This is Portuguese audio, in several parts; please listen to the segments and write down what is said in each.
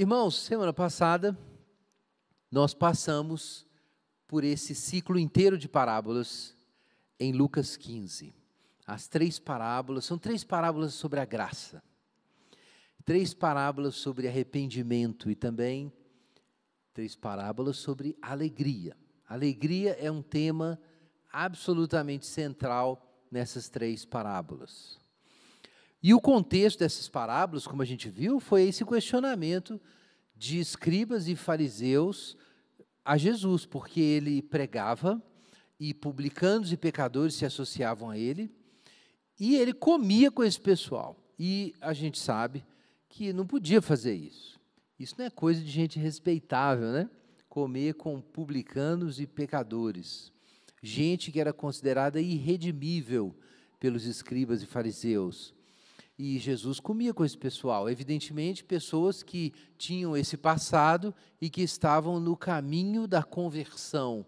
Irmãos, semana passada nós passamos por esse ciclo inteiro de parábolas em Lucas 15. As três parábolas, são três parábolas sobre a graça, três parábolas sobre arrependimento e também três parábolas sobre alegria. Alegria é um tema absolutamente central nessas três parábolas. E o contexto dessas parábolas, como a gente viu, foi esse questionamento de escribas e fariseus a Jesus, porque ele pregava e publicanos e pecadores se associavam a ele, e ele comia com esse pessoal. E a gente sabe que não podia fazer isso. Isso não é coisa de gente respeitável, né? Comer com publicanos e pecadores. Gente que era considerada irredimível pelos escribas e fariseus. E Jesus comia com esse pessoal. Evidentemente, pessoas que tinham esse passado e que estavam no caminho da conversão.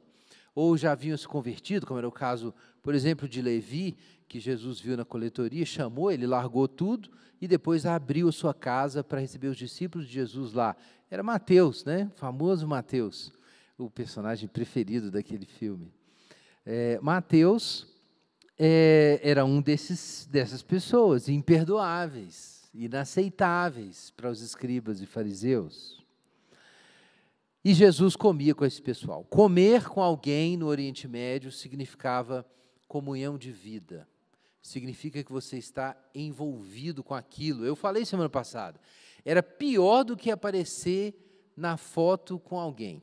Ou já haviam se convertido, como era o caso, por exemplo, de Levi, que Jesus viu na coletoria, chamou, ele largou tudo e depois abriu a sua casa para receber os discípulos de Jesus lá. Era Mateus, né? O famoso Mateus, o personagem preferido daquele filme. É, Mateus é, era um desses, dessas pessoas, imperdoáveis, inaceitáveis para os escribas e fariseus. E Jesus comia com esse pessoal. Comer com alguém no Oriente Médio significava comunhão de vida. Significa que você está envolvido com aquilo. Eu falei semana passada. Era pior do que aparecer na foto com alguém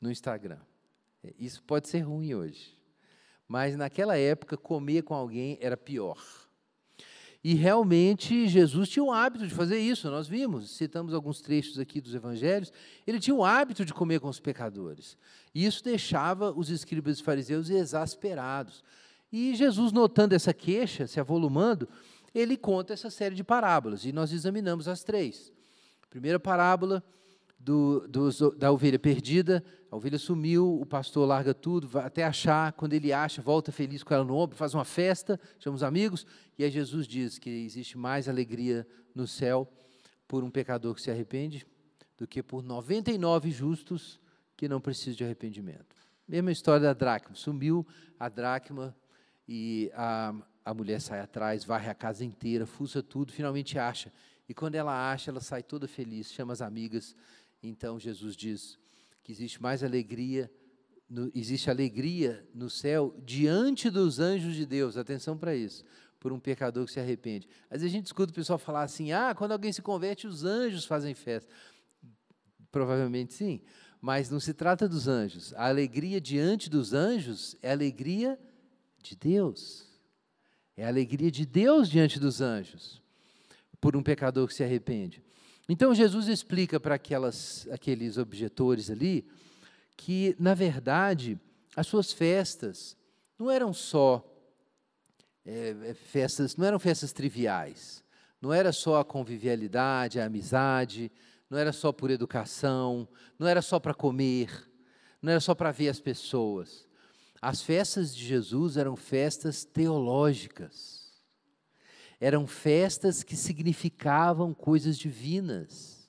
no Instagram. Isso pode ser ruim hoje mas naquela época comer com alguém era pior. E realmente Jesus tinha o hábito de fazer isso, nós vimos, citamos alguns trechos aqui dos evangelhos, ele tinha o hábito de comer com os pecadores. E isso deixava os escribas e fariseus exasperados. E Jesus, notando essa queixa, se avolumando, ele conta essa série de parábolas, e nós examinamos as três. Primeira parábola, do, do, da ovelha perdida, a ovelha sumiu, o pastor larga tudo, vai até achar, quando ele acha, volta feliz com ela no ombro, faz uma festa, chama os amigos, e aí Jesus diz que existe mais alegria no céu por um pecador que se arrepende do que por 99 justos que não precisam de arrependimento. Mesma história da dracma, sumiu a dracma e a, a mulher sai atrás, varre a casa inteira, fuça tudo, finalmente acha. E quando ela acha, ela sai toda feliz, chama as amigas então Jesus diz que existe mais alegria, no, existe alegria no céu diante dos anjos de Deus. Atenção para isso. Por um pecador que se arrepende. Às vezes a gente escuta o pessoal falar assim: ah, quando alguém se converte, os anjos fazem festa. Provavelmente sim, mas não se trata dos anjos. A alegria diante dos anjos é alegria de Deus. É a alegria de Deus diante dos anjos, por um pecador que se arrepende. Então Jesus explica para aqueles objetores ali que, na verdade, as suas festas não eram só é, é, festas, não eram festas triviais, não era só a convivialidade, a amizade, não era só por educação, não era só para comer, não era só para ver as pessoas. As festas de Jesus eram festas teológicas eram festas que significavam coisas divinas.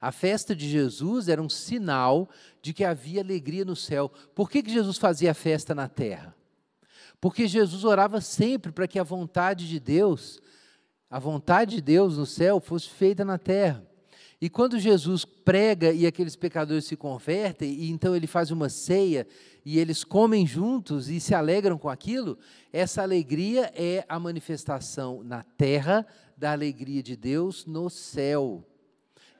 A festa de Jesus era um sinal de que havia alegria no céu. Por que, que Jesus fazia festa na terra? Porque Jesus orava sempre para que a vontade de Deus, a vontade de Deus no céu, fosse feita na terra. E quando Jesus prega e aqueles pecadores se convertem, e então ele faz uma ceia e eles comem juntos e se alegram com aquilo, essa alegria é a manifestação na terra da alegria de Deus no céu.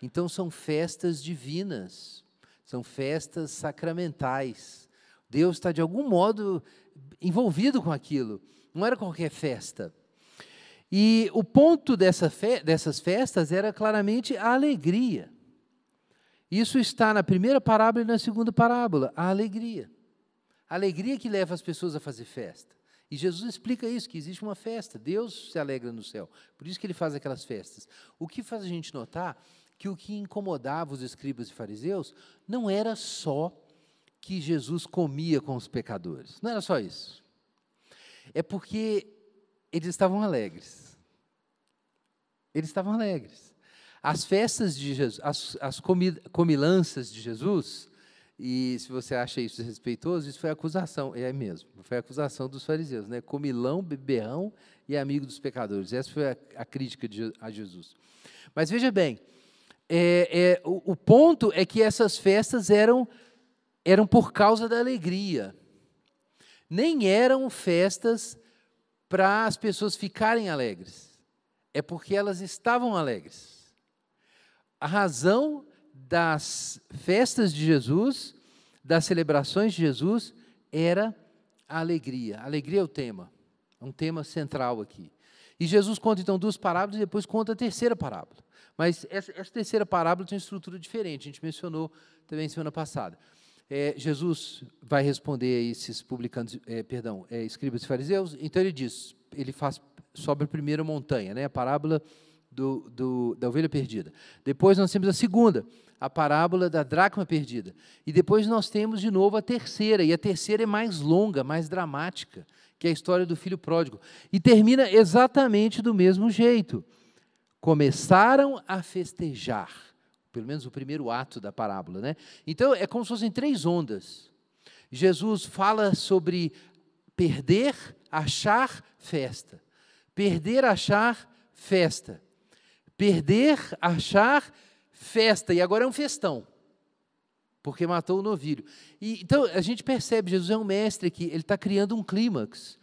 Então são festas divinas, são festas sacramentais. Deus está de algum modo envolvido com aquilo, não era qualquer festa. E o ponto dessa fe dessas festas era claramente a alegria. Isso está na primeira parábola e na segunda parábola, a alegria. A alegria que leva as pessoas a fazer festa. E Jesus explica isso, que existe uma festa, Deus se alegra no céu. Por isso que ele faz aquelas festas. O que faz a gente notar que o que incomodava os escribas e fariseus não era só que Jesus comia com os pecadores. Não era só isso. É porque eles estavam alegres. Eles estavam alegres. As festas de Jesus, as, as comilanças de Jesus, e se você acha isso respeitoso, isso foi acusação, é mesmo, foi acusação dos fariseus, né? Comilão, beberrão e amigo dos pecadores. Essa foi a, a crítica de, a Jesus. Mas veja bem, é, é, o, o ponto é que essas festas eram, eram por causa da alegria. Nem eram festas para as pessoas ficarem alegres. É porque elas estavam alegres. A razão das festas de Jesus, das celebrações de Jesus, era a alegria. A alegria é o tema, é um tema central aqui. E Jesus conta então duas parábolas e depois conta a terceira parábola. Mas essa, essa terceira parábola tem uma estrutura diferente, a gente mencionou também semana passada. É, Jesus vai responder a esses publicanos, é, perdão, é, escribas e fariseus, então ele diz, ele faz sobre a primeira montanha, né, a parábola do, do, da ovelha perdida. Depois nós temos a segunda, a parábola da dracma perdida. E depois nós temos de novo a terceira, e a terceira é mais longa, mais dramática, que é a história do filho pródigo. E termina exatamente do mesmo jeito. Começaram a festejar, pelo menos o primeiro ato da parábola, né? Então é como se fossem três ondas. Jesus fala sobre perder, achar, festa. Perder, achar, festa. Perder, achar, festa, e agora é um festão, porque matou o novilho. E, então, a gente percebe, Jesus é um mestre aqui, ele está criando um clímax.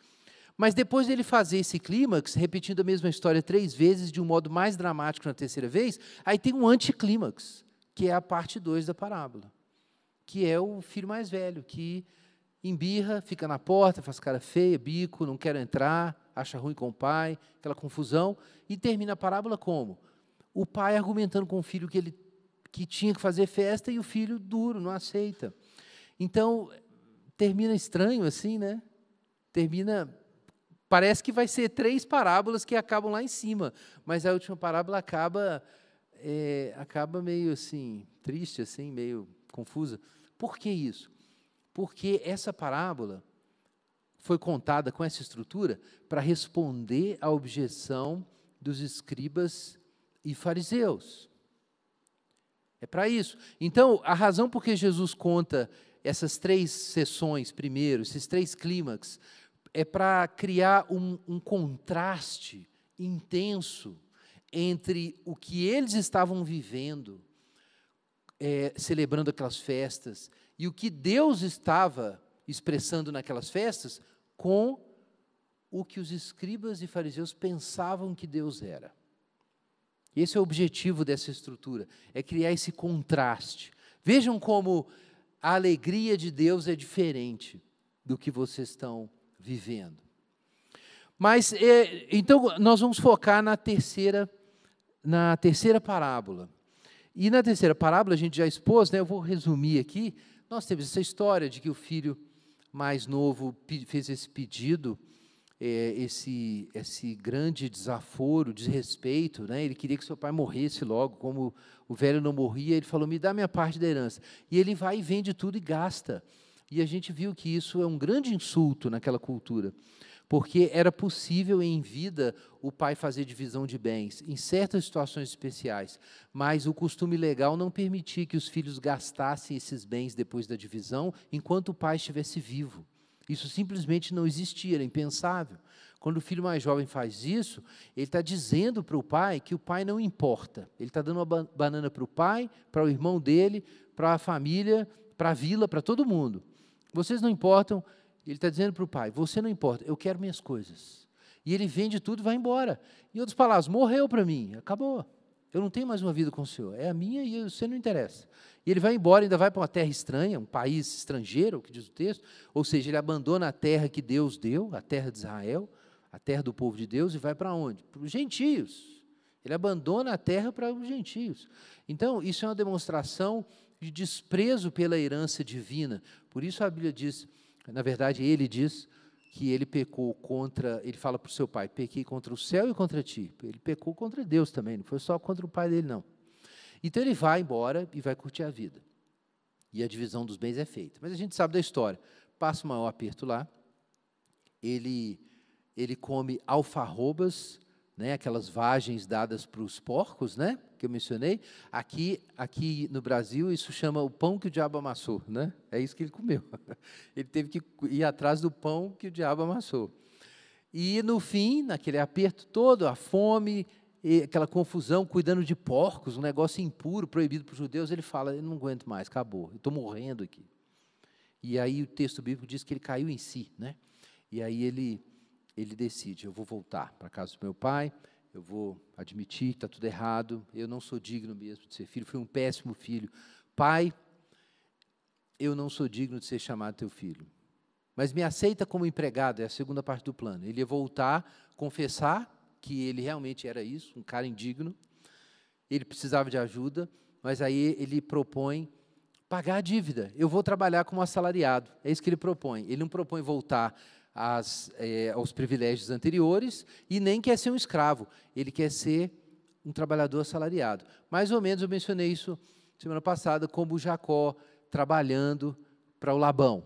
Mas depois dele fazer esse clímax, repetindo a mesma história três vezes, de um modo mais dramático na terceira vez, aí tem um anticlímax, que é a parte 2 da parábola, que é o filho mais velho, que embirra, fica na porta, faz cara feia, bico, não quer entrar, acha ruim com o pai, aquela confusão, e termina a parábola como? o pai argumentando com o filho que ele que tinha que fazer festa e o filho duro, não aceita. Então, termina estranho assim, né? Termina parece que vai ser três parábolas que acabam lá em cima, mas a última parábola acaba é, acaba meio assim triste, assim, meio confusa. Por que isso? Porque essa parábola foi contada com essa estrutura para responder à objeção dos escribas e fariseus. É para isso. Então, a razão por que Jesus conta essas três sessões primeiro, esses três clímax, é para criar um, um contraste intenso entre o que eles estavam vivendo, é, celebrando aquelas festas, e o que Deus estava expressando naquelas festas, com o que os escribas e fariseus pensavam que Deus era. Esse é o objetivo dessa estrutura, é criar esse contraste. Vejam como a alegria de Deus é diferente do que vocês estão vivendo. Mas é, então nós vamos focar na terceira, na terceira parábola. E na terceira parábola a gente já expôs, né, eu vou resumir aqui. Nós temos essa história de que o filho mais novo fez esse pedido é, esse, esse grande desaforo, desrespeito. Né? Ele queria que seu pai morresse logo, como o velho não morria, ele falou: me dá minha parte da herança. E ele vai e vende tudo e gasta. E a gente viu que isso é um grande insulto naquela cultura, porque era possível em vida o pai fazer divisão de bens, em certas situações especiais, mas o costume legal não permitia que os filhos gastassem esses bens depois da divisão, enquanto o pai estivesse vivo. Isso simplesmente não existia, era impensável. Quando o filho mais jovem faz isso, ele está dizendo para o pai que o pai não importa. Ele está dando uma banana para o pai, para o irmão dele, para a família, para a vila, para todo mundo. Vocês não importam. Ele está dizendo para o pai: Você não importa, eu quero minhas coisas. E ele vende tudo e vai embora. Em outras palavras, morreu para mim, acabou. Eu não tenho mais uma vida com o Senhor. É a minha e você não interessa. E ele vai embora, ainda vai para uma terra estranha, um país estrangeiro, o que diz o texto. Ou seja, ele abandona a terra que Deus deu, a terra de Israel, a terra do povo de Deus, e vai para onde? Para os gentios. Ele abandona a terra para os gentios. Então, isso é uma demonstração de desprezo pela herança divina. Por isso a Bíblia diz, na verdade, ele diz que ele pecou contra, ele fala para o seu pai, pequei contra o céu e contra ti. Ele pecou contra Deus também, não foi só contra o pai dele, não. Então ele vai embora e vai curtir a vida. E a divisão dos bens é feita. Mas a gente sabe da história. Passa o maior aperto lá, ele, ele come alfarrobas né, aquelas vagens dadas para os porcos, né, que eu mencionei. Aqui, aqui no Brasil, isso chama o pão que o diabo amassou, né? É isso que ele comeu. Ele teve que ir atrás do pão que o diabo amassou. E no fim, naquele aperto todo, a fome, aquela confusão, cuidando de porcos, um negócio impuro, proibido para os judeus, ele fala: Eu não aguento mais, acabou, eu estou morrendo aqui. E aí o texto bíblico diz que ele caiu em si, né? E aí ele ele decide: eu vou voltar para casa do meu pai, eu vou admitir está tudo errado, eu não sou digno mesmo de ser filho, fui um péssimo filho. Pai, eu não sou digno de ser chamado teu filho. Mas me aceita como empregado, é a segunda parte do plano. Ele ia voltar, confessar que ele realmente era isso, um cara indigno, ele precisava de ajuda, mas aí ele propõe pagar a dívida. Eu vou trabalhar como assalariado. É isso que ele propõe. Ele não propõe voltar é, aos privilégios anteriores e nem quer ser um escravo, ele quer ser um trabalhador assalariado. Mais ou menos eu mencionei isso semana passada, como Jacó trabalhando para o Labão,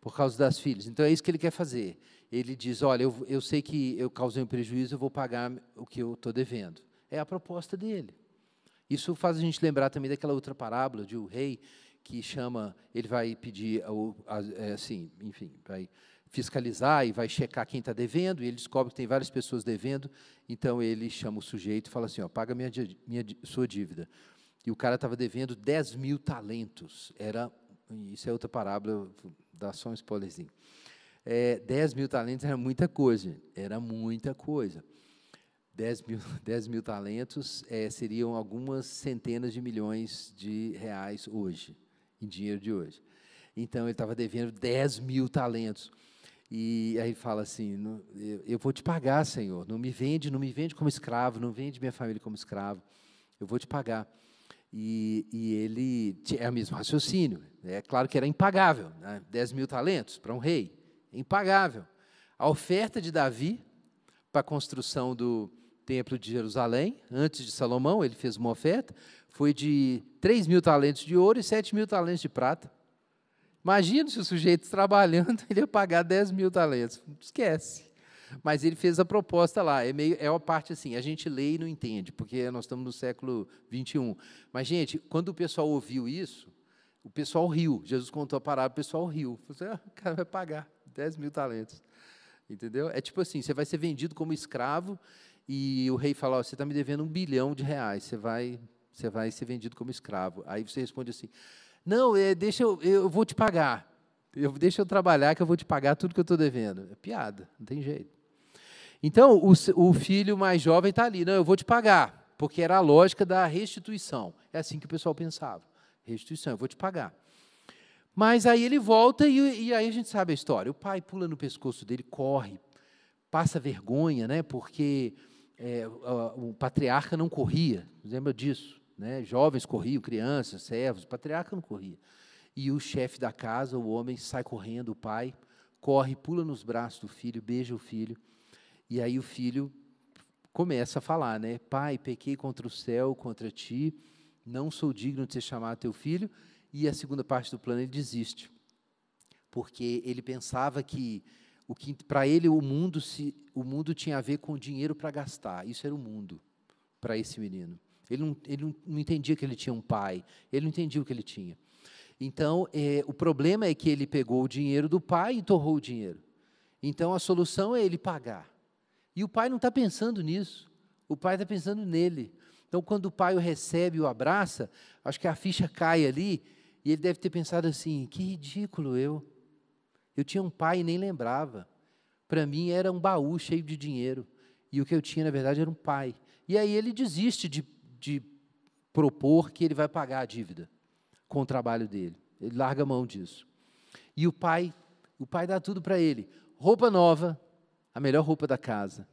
por causa das filhas. Então é isso que ele quer fazer. Ele diz: Olha, eu, eu sei que eu causei um prejuízo, eu vou pagar o que eu estou devendo. É a proposta dele. Isso faz a gente lembrar também daquela outra parábola de o um rei que chama, ele vai pedir, é, assim, enfim, vai fiscalizar e vai checar quem está devendo, e ele descobre que tem várias pessoas devendo, então ele chama o sujeito e fala assim, ó, paga minha, minha sua dívida. E o cara estava devendo 10 mil talentos. Era, isso é outra parábola, dá só um spoilerzinho. É, 10 mil talentos era muita coisa, era muita coisa. 10 mil, 10 mil talentos é, seriam algumas centenas de milhões de reais hoje, em dinheiro de hoje. Então, ele estava devendo 10 mil talentos. E aí fala assim: eu vou te pagar, Senhor. Não me vende, não me vende como escravo, não vende minha família como escravo. Eu vou te pagar. E, e ele é o mesmo raciocínio. É claro que era impagável, né? 10 mil talentos para um rei, impagável. A oferta de Davi para a construção do templo de Jerusalém, antes de Salomão, ele fez uma oferta, foi de 3 mil talentos de ouro e 7 mil talentos de prata. Imagina se o sujeito trabalhando, ele ia pagar 10 mil talentos. Esquece. Mas ele fez a proposta lá. É, meio, é uma parte assim, a gente lê e não entende, porque nós estamos no século 21. Mas, gente, quando o pessoal ouviu isso, o pessoal riu. Jesus contou a parada, o pessoal riu. Falou assim, ah, o cara vai pagar 10 mil talentos. Entendeu? É tipo assim, você vai ser vendido como escravo e o rei fala, oh, você está me devendo um bilhão de reais, você vai, você vai ser vendido como escravo. Aí você responde assim, não, é, deixa eu, eu vou te pagar. Eu, deixa eu trabalhar que eu vou te pagar tudo que eu estou devendo. É piada, não tem jeito. Então, o, o filho mais jovem está ali. Não, eu vou te pagar, porque era a lógica da restituição. É assim que o pessoal pensava. Restituição, eu vou te pagar. Mas aí ele volta e, e aí a gente sabe a história. O pai pula no pescoço dele, corre, passa vergonha, né? porque é, o, o patriarca não corria. Lembra disso? Né? Jovens corriam, crianças, servos, o patriarca não corria. E o chefe da casa, o homem, sai correndo, o pai, corre, pula nos braços do filho, beija o filho. E aí o filho começa a falar, né? Pai, pequei contra o céu, contra ti, não sou digno de ser chamado teu filho. E a segunda parte do plano ele desiste, porque ele pensava que o que para ele o mundo se o mundo tinha a ver com dinheiro para gastar. Isso era o mundo para esse menino. Ele não, ele não entendia que ele tinha um pai, ele não entendia o que ele tinha. Então, é, o problema é que ele pegou o dinheiro do pai e torrou o dinheiro. Então, a solução é ele pagar. E o pai não está pensando nisso, o pai está pensando nele. Então, quando o pai o recebe e o abraça, acho que a ficha cai ali, e ele deve ter pensado assim: que ridículo eu. Eu tinha um pai e nem lembrava. Para mim era um baú cheio de dinheiro. E o que eu tinha, na verdade, era um pai. E aí ele desiste de de propor que ele vai pagar a dívida com o trabalho dele. Ele larga mão disso. E o pai, o pai dá tudo para ele: roupa nova, a melhor roupa da casa,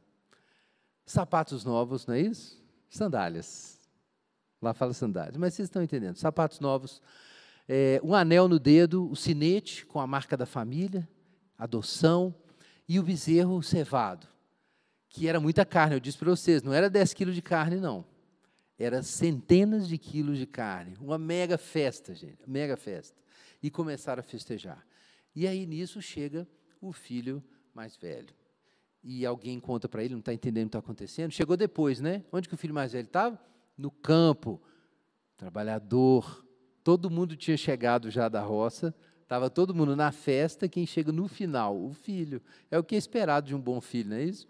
sapatos novos, não é isso? Sandálias. Lá fala sandálias, mas vocês estão entendendo. Sapatos novos, é, um anel no dedo, o sinete com a marca da família, adoção, e o bezerro cevado, que era muita carne. Eu disse para vocês, não era 10 quilos de carne, não. Era centenas de quilos de carne, uma mega festa, gente, mega festa. E começaram a festejar. E aí nisso chega o filho mais velho. e alguém conta para ele, não está entendendo o que está acontecendo. Chegou depois, né? Onde que o filho mais velho estava? No campo, trabalhador. Todo mundo tinha chegado já da roça, estava todo mundo na festa. Quem chega no final? O filho. É o que é esperado de um bom filho, não é isso?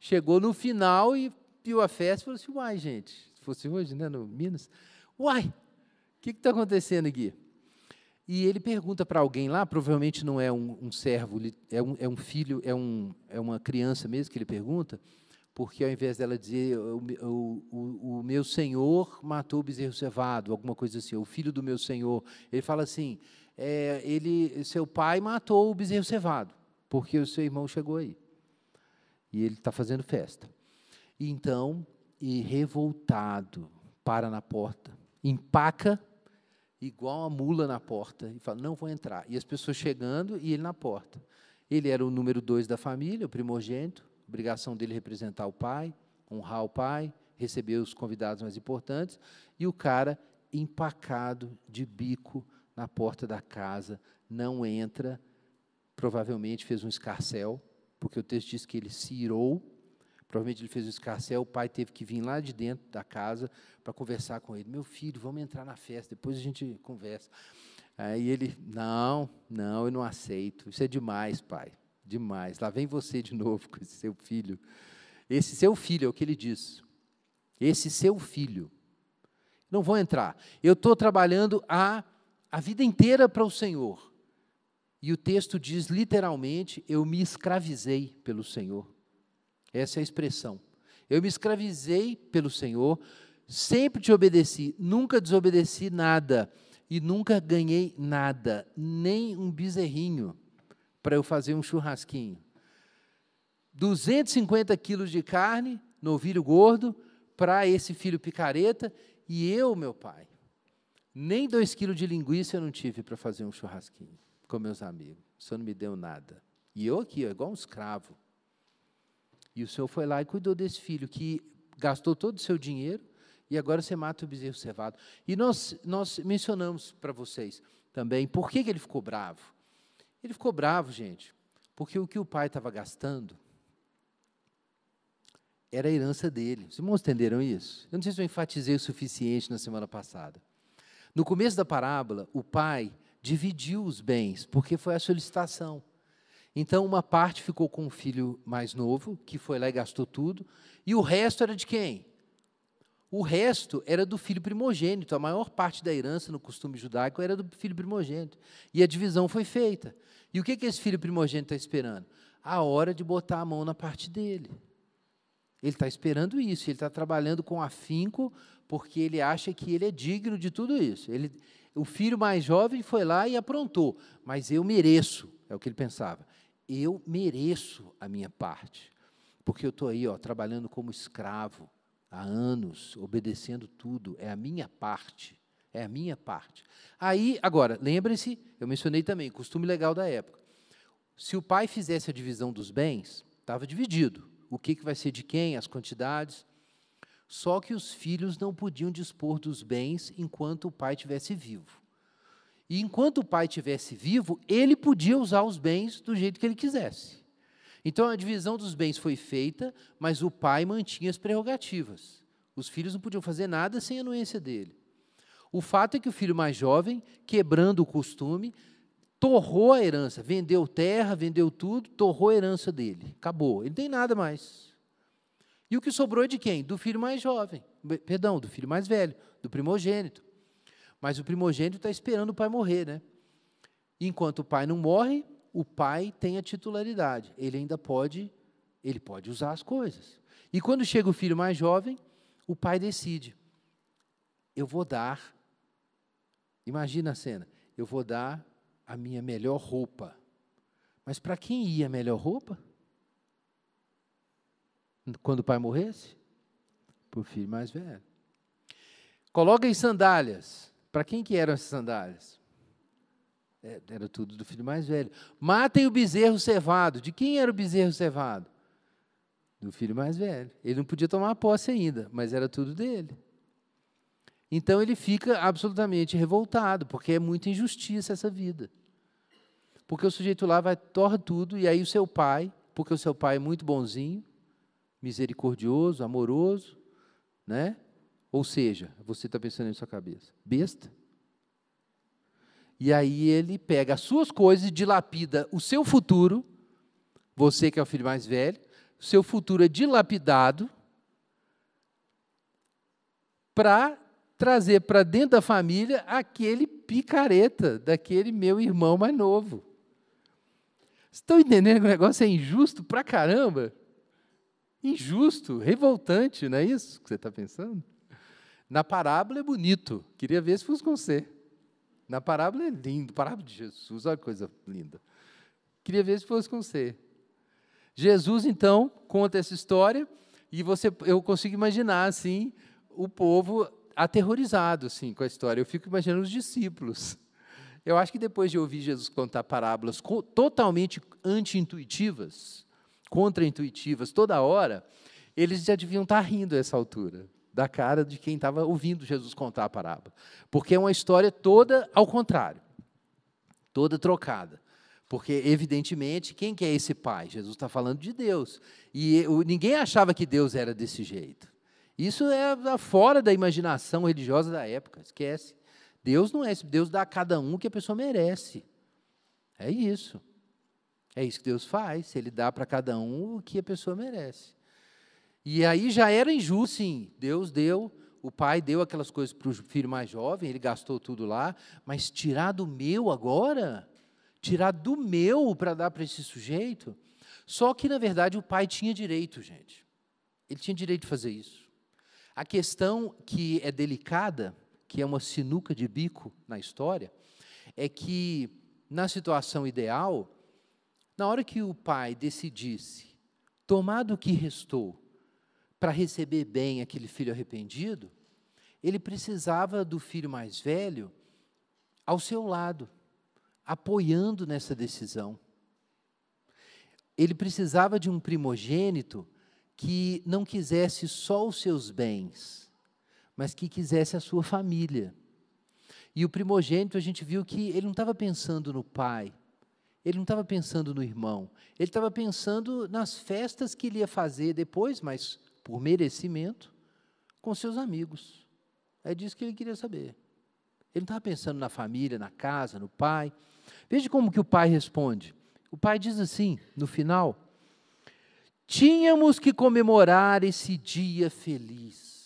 Chegou no final e viu a festa e falou assim: Uai, gente, se fosse hoje, né, no Minas, uai, o que está acontecendo aqui? E ele pergunta para alguém lá, provavelmente não é um, um servo, é um, é um, filho, é, um, é uma criança mesmo que ele pergunta, porque ao invés dela dizer o, o, o, o meu senhor matou o bezerro cevado, alguma coisa assim, o filho do meu senhor, ele fala assim, é, ele, seu pai matou o bezerro cevado, porque o seu irmão chegou aí. E ele está fazendo festa. E então, e revoltado, para na porta, empaca igual a mula na porta, e fala: Não vou entrar. E as pessoas chegando e ele na porta. Ele era o número dois da família, o primogênito, obrigação dele representar o pai, honrar o pai, receber os convidados mais importantes, e o cara empacado de bico na porta da casa, não entra, provavelmente fez um escarcel, porque o texto diz que ele se irou Provavelmente ele fez o escarcel, o pai teve que vir lá de dentro da casa para conversar com ele. Meu filho, vamos entrar na festa, depois a gente conversa. Aí ele, não, não, eu não aceito. Isso é demais, pai. Demais. Lá vem você de novo com esse seu filho. Esse seu filho é o que ele diz. Esse seu filho. Não vou entrar. Eu estou trabalhando a, a vida inteira para o Senhor. E o texto diz literalmente: eu me escravizei pelo Senhor. Essa é a expressão. Eu me escravizei pelo Senhor, sempre te obedeci, nunca desobedeci nada e nunca ganhei nada, nem um bezerrinho para eu fazer um churrasquinho. 250 quilos de carne, novilho gordo, para esse filho picareta, e eu, meu pai, nem dois quilos de linguiça eu não tive para fazer um churrasquinho com meus amigos. O senhor não me deu nada. E eu aqui, igual um escravo. E o senhor foi lá e cuidou desse filho que gastou todo o seu dinheiro e agora você mata o bezerro cevado. E nós, nós mencionamos para vocês também por que, que ele ficou bravo. Ele ficou bravo, gente, porque o que o pai estava gastando era a herança dele. Os irmãos entenderam isso? Eu não sei se eu enfatizei o suficiente na semana passada. No começo da parábola, o pai dividiu os bens, porque foi a solicitação. Então, uma parte ficou com o filho mais novo, que foi lá e gastou tudo, e o resto era de quem? O resto era do filho primogênito. A maior parte da herança no costume judaico era do filho primogênito. E a divisão foi feita. E o que, que esse filho primogênito está esperando? A hora de botar a mão na parte dele. Ele está esperando isso, ele está trabalhando com afinco, porque ele acha que ele é digno de tudo isso. Ele, o filho mais jovem foi lá e aprontou, mas eu mereço, é o que ele pensava eu mereço a minha parte, porque eu estou aí ó, trabalhando como escravo há anos, obedecendo tudo, é a minha parte, é a minha parte. Aí, agora, lembre-se, eu mencionei também, costume legal da época. Se o pai fizesse a divisão dos bens, estava dividido. O que, que vai ser de quem, as quantidades. Só que os filhos não podiam dispor dos bens enquanto o pai estivesse vivo. E enquanto o pai estivesse vivo, ele podia usar os bens do jeito que ele quisesse. Então a divisão dos bens foi feita, mas o pai mantinha as prerrogativas. Os filhos não podiam fazer nada sem a anuência dele. O fato é que o filho mais jovem, quebrando o costume, torrou a herança, vendeu terra, vendeu tudo, torrou a herança dele. Acabou, ele não tem nada mais. E o que sobrou é de quem? Do filho mais jovem, perdão, do filho mais velho, do primogênito. Mas o primogênito está esperando o pai morrer, né? Enquanto o pai não morre, o pai tem a titularidade. Ele ainda pode, ele pode usar as coisas. E quando chega o filho mais jovem, o pai decide: eu vou dar. Imagina a cena. Eu vou dar a minha melhor roupa. Mas para quem ia a melhor roupa? Quando o pai morresse? Para o filho mais velho. Coloca em sandálias. Para quem que eram essas sandálias? É, era tudo do filho mais velho. Matem o bezerro cevado. De quem era o bezerro cevado? Do filho mais velho. Ele não podia tomar posse ainda, mas era tudo dele. Então ele fica absolutamente revoltado, porque é muita injustiça essa vida. Porque o sujeito lá vai, torra tudo, e aí o seu pai porque o seu pai é muito bonzinho, misericordioso, amoroso, né? Ou seja, você está pensando em sua cabeça, besta. E aí ele pega as suas coisas e dilapida o seu futuro, você que é o filho mais velho, o seu futuro é dilapidado para trazer para dentro da família aquele picareta daquele meu irmão mais novo. Estão entendendo que o negócio é injusto pra caramba? Injusto, revoltante, não é isso que você está pensando? Na parábola é bonito, queria ver se fosse com você. Na parábola é lindo, parábola de Jesus, olha que coisa linda. Queria ver se fosse com você. Jesus, então, conta essa história e você, eu consigo imaginar, assim, o povo aterrorizado, assim, com a história. Eu fico imaginando os discípulos. Eu acho que depois de ouvir Jesus contar parábolas totalmente anti-intuitivas, contra-intuitivas, toda hora, eles já deviam estar rindo a essa altura, da cara de quem estava ouvindo Jesus contar a parábola. Porque é uma história toda ao contrário, toda trocada. Porque, evidentemente, quem que é esse pai? Jesus está falando de Deus. E ninguém achava que Deus era desse jeito. Isso é fora da imaginação religiosa da época, esquece. Deus não é esse, Deus dá a cada um o que a pessoa merece. É isso. É isso que Deus faz, Ele dá para cada um o que a pessoa merece. E aí já era injusto, sim. Deus deu, o pai deu aquelas coisas para o filho mais jovem, ele gastou tudo lá, mas tirar do meu agora? Tirar do meu para dar para esse sujeito? Só que, na verdade, o pai tinha direito, gente. Ele tinha direito de fazer isso. A questão que é delicada que é uma sinuca de bico na história, é que, na situação ideal, na hora que o pai decidisse tomar do que restou para receber bem aquele filho arrependido, ele precisava do filho mais velho ao seu lado, apoiando nessa decisão. Ele precisava de um primogênito que não quisesse só os seus bens, mas que quisesse a sua família. E o primogênito, a gente viu que ele não estava pensando no pai, ele não estava pensando no irmão, ele estava pensando nas festas que ele ia fazer depois, mas por merecimento, com seus amigos. É disso que ele queria saber. Ele não estava pensando na família, na casa, no pai. Veja como que o pai responde. O pai diz assim, no final: Tínhamos que comemorar esse dia feliz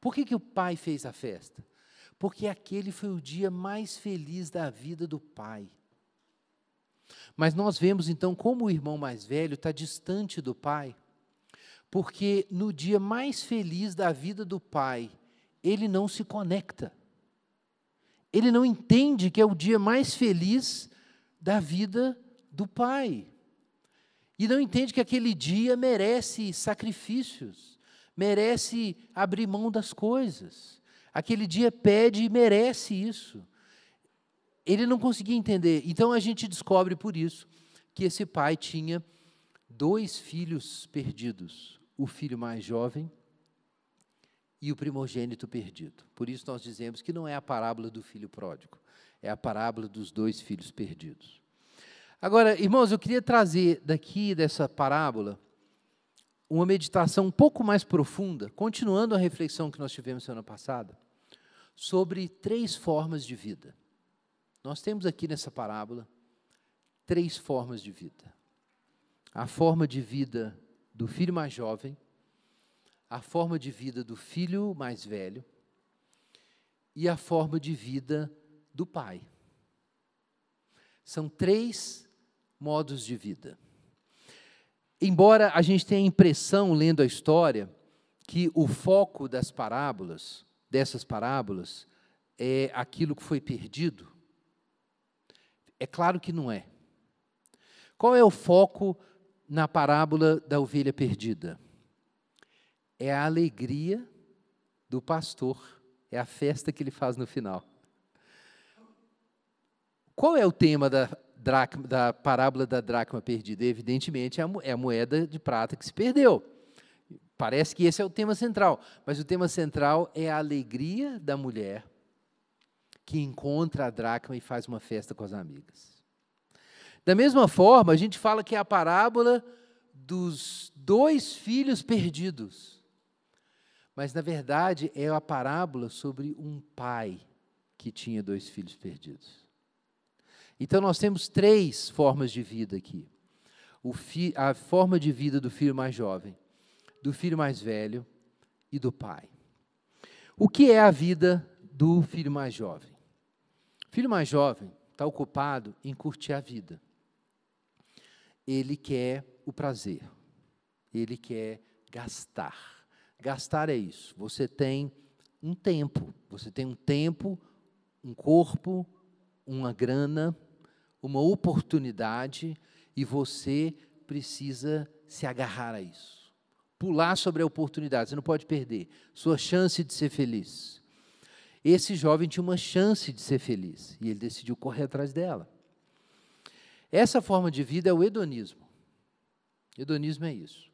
por que, que o pai fez a festa? Porque aquele foi o dia mais feliz da vida do pai. Mas nós vemos então como o irmão mais velho está distante do pai, porque no dia mais feliz da vida do pai, ele não se conecta. Ele não entende que é o dia mais feliz da vida do pai. E não entende que aquele dia merece sacrifícios merece abrir mão das coisas. Aquele dia pede e merece isso. Ele não conseguia entender. Então a gente descobre por isso que esse pai tinha dois filhos perdidos: o filho mais jovem e o primogênito perdido. Por isso nós dizemos que não é a parábola do filho pródigo, é a parábola dos dois filhos perdidos. Agora, irmãos, eu queria trazer daqui dessa parábola uma meditação um pouco mais profunda, continuando a reflexão que nós tivemos semana passada, sobre três formas de vida. Nós temos aqui nessa parábola três formas de vida: a forma de vida do filho mais jovem, a forma de vida do filho mais velho e a forma de vida do pai. São três modos de vida. Embora a gente tenha a impressão, lendo a história, que o foco das parábolas, dessas parábolas, é aquilo que foi perdido, é claro que não é. Qual é o foco na parábola da ovelha perdida? É a alegria do pastor, é a festa que ele faz no final. Qual é o tema da, dracma, da parábola da dracma perdida? Evidentemente, é, é a moeda de prata que se perdeu. Parece que esse é o tema central, mas o tema central é a alegria da mulher que encontra a dracma e faz uma festa com as amigas. Da mesma forma, a gente fala que é a parábola dos dois filhos perdidos. Mas, na verdade, é a parábola sobre um pai que tinha dois filhos perdidos. Então, nós temos três formas de vida aqui: fi, a forma de vida do filho mais jovem, do filho mais velho e do pai. O que é a vida do filho mais jovem? O filho mais jovem está ocupado em curtir a vida. Ele quer o prazer. Ele quer gastar. Gastar é isso. Você tem um tempo. Você tem um tempo, um corpo, uma grana, uma oportunidade e você precisa se agarrar a isso. Pular sobre a oportunidade, você não pode perder. Sua chance de ser feliz. Esse jovem tinha uma chance de ser feliz e ele decidiu correr atrás dela. Essa forma de vida é o hedonismo. Hedonismo é isso.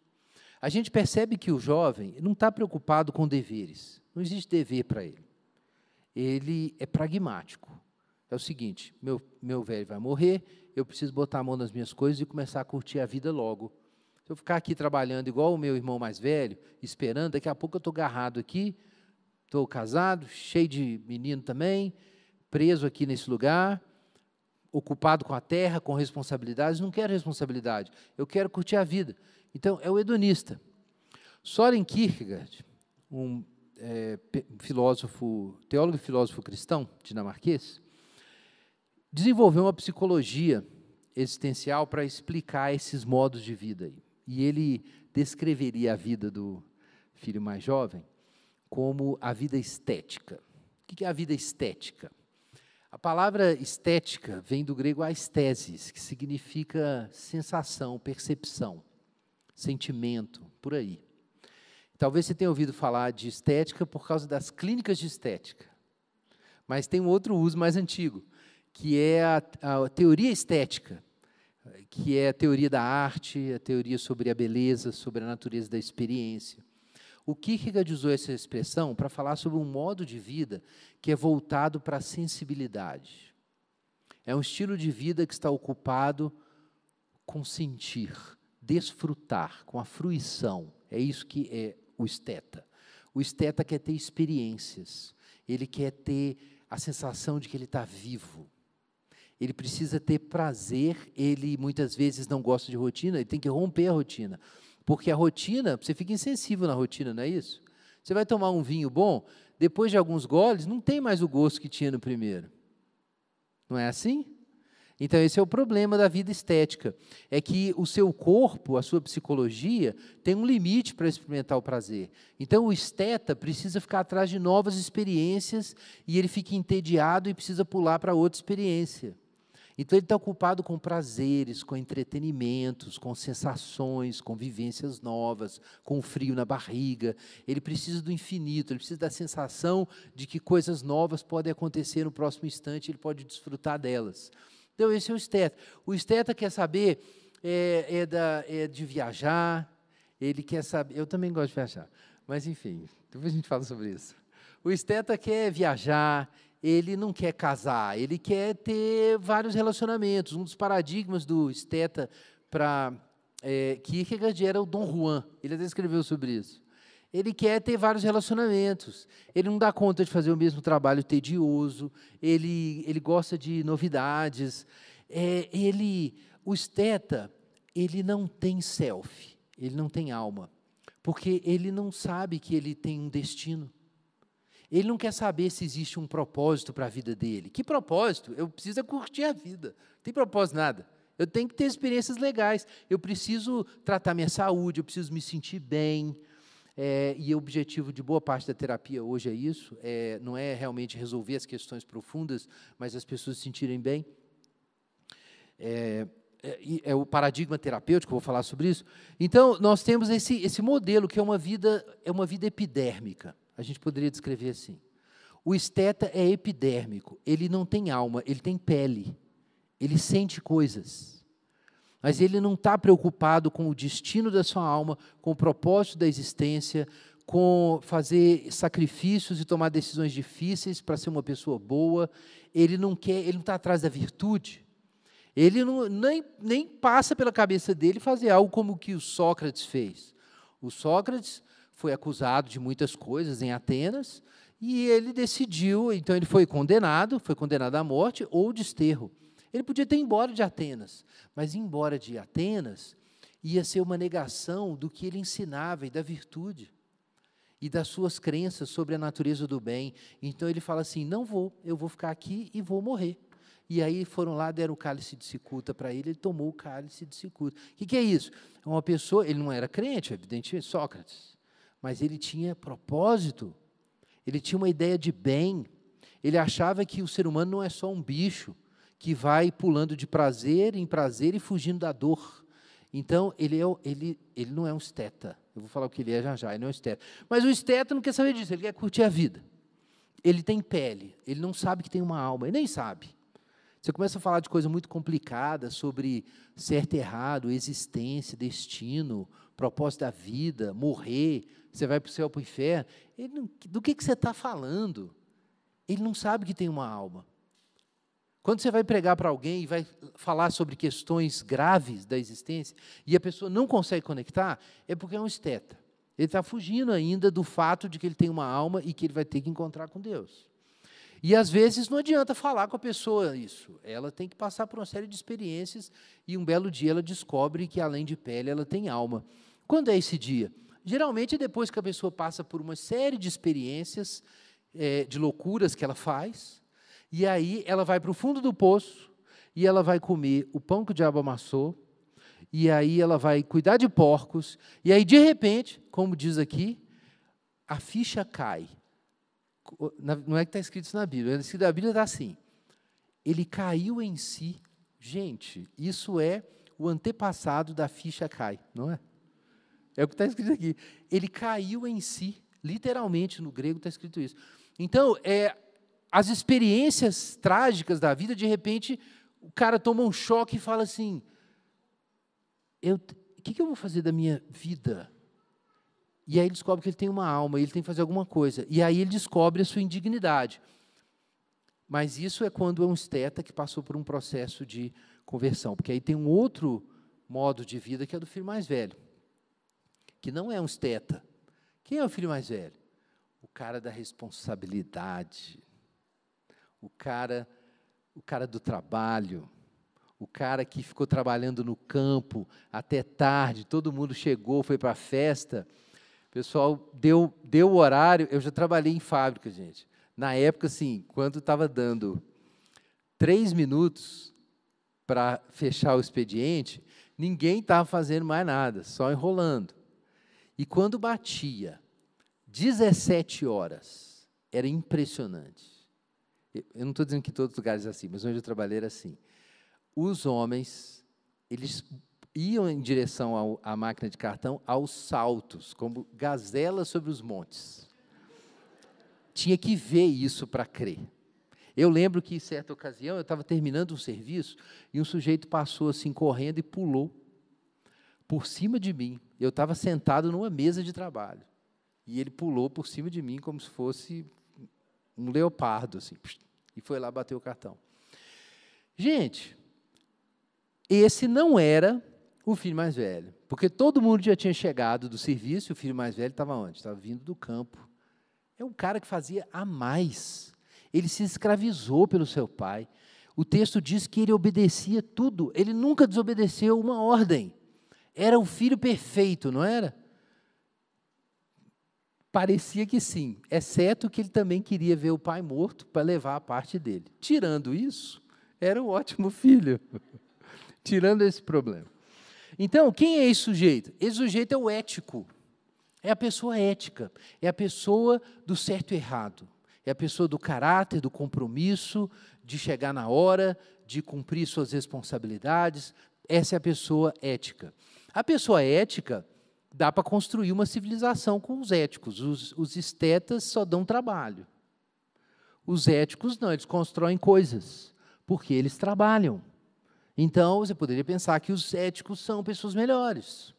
A gente percebe que o jovem não está preocupado com deveres. Não existe dever para ele. Ele é pragmático. É o seguinte: meu, meu velho vai morrer, eu preciso botar a mão nas minhas coisas e começar a curtir a vida logo. Se eu ficar aqui trabalhando igual o meu irmão mais velho, esperando, daqui a pouco eu estou agarrado aqui, estou casado, cheio de menino também, preso aqui nesse lugar, ocupado com a terra, com responsabilidades. Não quero responsabilidade, eu quero curtir a vida. Então, é o hedonista. Soren Kierkegaard, um é, filósofo, teólogo e filósofo cristão dinamarquês, desenvolveu uma psicologia existencial para explicar esses modos de vida. Aí. E ele descreveria a vida do filho mais jovem como a vida estética. O que é a vida estética? Palavra estética vem do grego aesthesis, que significa sensação, percepção, sentimento, por aí. Talvez você tenha ouvido falar de estética por causa das clínicas de estética. Mas tem um outro uso mais antigo, que é a, a teoria estética, que é a teoria da arte, a teoria sobre a beleza, sobre a natureza da experiência. O Kierkegaard usou essa expressão para falar sobre um modo de vida que é voltado para a sensibilidade. É um estilo de vida que está ocupado com sentir, desfrutar, com a fruição. É isso que é o esteta. O esteta quer ter experiências, ele quer ter a sensação de que ele está vivo. Ele precisa ter prazer, ele muitas vezes não gosta de rotina, ele tem que romper a rotina. Porque a rotina, você fica insensível na rotina, não é isso? Você vai tomar um vinho bom, depois de alguns goles, não tem mais o gosto que tinha no primeiro. Não é assim? Então, esse é o problema da vida estética. É que o seu corpo, a sua psicologia, tem um limite para experimentar o prazer. Então, o esteta precisa ficar atrás de novas experiências e ele fica entediado e precisa pular para outra experiência. Então, ele está ocupado com prazeres, com entretenimentos, com sensações, com vivências novas, com frio na barriga. Ele precisa do infinito, ele precisa da sensação de que coisas novas podem acontecer no próximo instante, ele pode desfrutar delas. Então, esse é o esteta. O esteta quer saber é, é, da, é de viajar, ele quer saber. Eu também gosto de viajar, mas enfim, depois a gente fala sobre isso. O esteta quer viajar, ele não quer casar, ele quer ter vários relacionamentos. Um dos paradigmas do esteta para é, Kierkegaard era o Dom Juan, ele até escreveu sobre isso. Ele quer ter vários relacionamentos. Ele não dá conta de fazer o mesmo trabalho tedioso. Ele, ele gosta de novidades. É, ele, o esteta, ele não tem self. Ele não tem alma, porque ele não sabe que ele tem um destino. Ele não quer saber se existe um propósito para a vida dele. Que propósito? Eu preciso é curtir a vida. Não tem propósito nada. Eu tenho que ter experiências legais. Eu preciso tratar minha saúde, eu preciso me sentir bem. É, e o objetivo de boa parte da terapia hoje é isso, é, não é realmente resolver as questões profundas, mas as pessoas se sentirem bem. É, é, é, o paradigma terapêutico, vou falar sobre isso. Então, nós temos esse, esse modelo que é uma vida é uma vida epidérmica. A gente poderia descrever assim. O esteta é epidérmico, ele não tem alma, ele tem pele, ele sente coisas. Mas ele não está preocupado com o destino da sua alma, com o propósito da existência, com fazer sacrifícios e tomar decisões difíceis para ser uma pessoa boa. Ele não quer, ele não está atrás da virtude. Ele não, nem, nem passa pela cabeça dele fazer algo como o que o Sócrates fez. O Sócrates foi acusado de muitas coisas em Atenas e ele decidiu, então ele foi condenado, foi condenado à morte ou desterro. Ele podia ter ido embora de Atenas, mas ir embora de Atenas ia ser uma negação do que ele ensinava e da virtude e das suas crenças sobre a natureza do bem. Então ele fala assim: não vou, eu vou ficar aqui e vou morrer. E aí foram lá, deram o cálice de cicuta para ele, ele tomou o cálice de cicuta. O que, que é isso? Uma pessoa, ele não era crente, evidentemente, Sócrates, mas ele tinha propósito, ele tinha uma ideia de bem, ele achava que o ser humano não é só um bicho que vai pulando de prazer em prazer e fugindo da dor. Então, ele, é, ele, ele não é um esteta. Eu vou falar o que ele é já já, ele não é um esteta. Mas o esteta não quer saber disso, ele quer curtir a vida. Ele tem pele, ele não sabe que tem uma alma, ele nem sabe. Você começa a falar de coisa muito complicada sobre certo e errado, existência, destino, propósito da vida, morrer, você vai para o céu para o inferno. Não, do que, que você está falando? Ele não sabe que tem uma alma. Quando você vai pregar para alguém e vai falar sobre questões graves da existência e a pessoa não consegue conectar, é porque é um esteta. Ele está fugindo ainda do fato de que ele tem uma alma e que ele vai ter que encontrar com Deus. E às vezes não adianta falar com a pessoa isso. Ela tem que passar por uma série de experiências e um belo dia ela descobre que além de pele ela tem alma. Quando é esse dia? Geralmente é depois que a pessoa passa por uma série de experiências, é, de loucuras que ela faz, e aí ela vai para o fundo do poço e ela vai comer o pão que o diabo amassou, e aí ela vai cuidar de porcos, e aí de repente, como diz aqui, a ficha cai não é que está escrito isso na Bíblia, escrito na Bíblia está assim. Ele caiu em si. Gente, isso é o antepassado da ficha cai, não é? É o que está escrito aqui. Ele caiu em si. Literalmente, no grego está escrito isso. Então, é, as experiências trágicas da vida, de repente, o cara toma um choque e fala assim: eu, o que, que eu vou fazer da minha vida? E aí ele descobre que ele tem uma alma, ele tem que fazer alguma coisa. E aí ele descobre a sua indignidade. Mas isso é quando é um esteta que passou por um processo de conversão. Porque aí tem um outro modo de vida que é do filho mais velho. Que não é um esteta. Quem é o filho mais velho? O cara da responsabilidade. O cara, o cara do trabalho. O cara que ficou trabalhando no campo até tarde, todo mundo chegou, foi para a festa pessoal deu, deu o horário, eu já trabalhei em fábrica, gente. Na época, assim, quando estava dando três minutos para fechar o expediente, ninguém estava fazendo mais nada, só enrolando. E quando batia 17 horas, era impressionante. Eu não estou dizendo que todos os lugares é assim, mas onde eu trabalhei era assim. Os homens, eles iam em direção ao, à máquina de cartão aos saltos, como gazelas sobre os montes. Tinha que ver isso para crer. Eu lembro que, em certa ocasião, eu estava terminando um serviço e um sujeito passou assim, correndo e pulou por cima de mim. Eu estava sentado numa mesa de trabalho. E ele pulou por cima de mim como se fosse um leopardo, assim, e foi lá bater o cartão. Gente, esse não era o filho mais velho. Porque todo mundo já tinha chegado do serviço e o filho mais velho estava onde? Estava vindo do campo. É um cara que fazia a mais. Ele se escravizou pelo seu pai. O texto diz que ele obedecia tudo. Ele nunca desobedeceu uma ordem. Era o filho perfeito, não era? Parecia que sim, exceto que ele também queria ver o pai morto para levar a parte dele. Tirando isso, era um ótimo filho. Tirando esse problema. Então, quem é esse sujeito? Esse sujeito é o ético. É a pessoa ética. É a pessoa do certo e errado. É a pessoa do caráter, do compromisso, de chegar na hora, de cumprir suas responsabilidades. Essa é a pessoa ética. A pessoa ética dá para construir uma civilização com os éticos. Os, os estetas só dão trabalho. Os éticos não, eles constroem coisas, porque eles trabalham. Então, você poderia pensar que os éticos são pessoas melhores.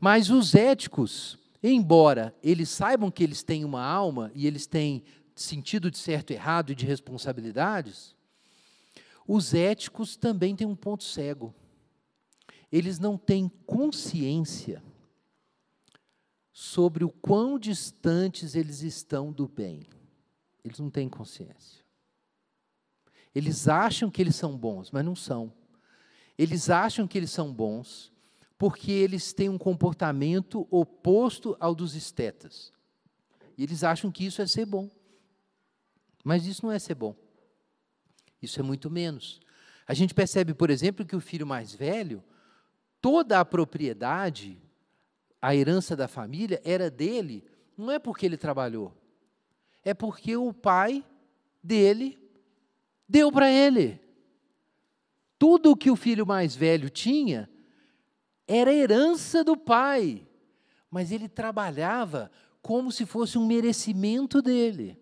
Mas os éticos, embora eles saibam que eles têm uma alma e eles têm sentido de certo e errado e de responsabilidades, Os éticos também têm um ponto cego. Eles não têm consciência sobre o quão distantes eles estão do bem. Eles não têm consciência. Eles acham que eles são bons, mas não são. Eles acham que eles são bons porque eles têm um comportamento oposto ao dos estetas. E eles acham que isso é ser bom. Mas isso não é ser bom. Isso é muito menos. A gente percebe, por exemplo, que o filho mais velho, toda a propriedade, a herança da família era dele, não é porque ele trabalhou, é porque o pai dele deu para ele. Tudo o que o filho mais velho tinha era herança do pai, mas ele trabalhava como se fosse um merecimento dele.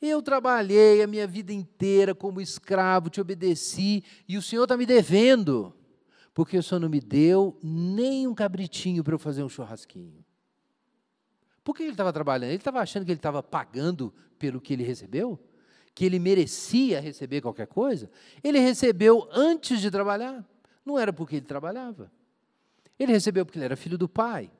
Eu trabalhei a minha vida inteira como escravo, te obedeci, e o Senhor está me devendo, porque o Senhor não me deu nem um cabritinho para eu fazer um churrasquinho. Por que ele estava trabalhando? Ele estava achando que ele estava pagando pelo que ele recebeu? Que ele merecia receber qualquer coisa? Ele recebeu antes de trabalhar. Não era porque ele trabalhava. Ele recebeu porque ele era filho do pai.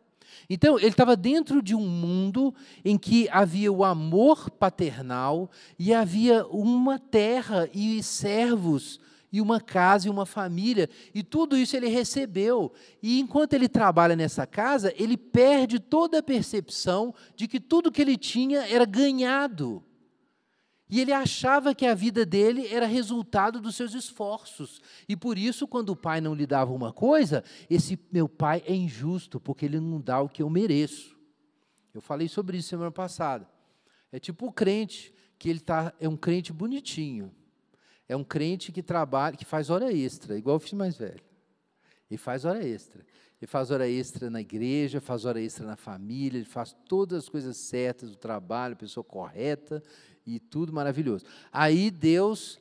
Então, ele estava dentro de um mundo em que havia o amor paternal e havia uma terra e servos e uma casa e uma família, e tudo isso ele recebeu. E enquanto ele trabalha nessa casa, ele perde toda a percepção de que tudo que ele tinha era ganhado. E ele achava que a vida dele era resultado dos seus esforços. E por isso, quando o pai não lhe dava uma coisa, esse meu pai é injusto, porque ele não dá o que eu mereço. Eu falei sobre isso semana passada. É tipo o crente, que ele tá, é um crente bonitinho. É um crente que trabalha, que faz hora extra, igual o filho mais velho. Ele faz hora extra. Ele faz hora extra na igreja, faz hora extra na família, ele faz todas as coisas certas do trabalho, pessoa correta e tudo maravilhoso. Aí Deus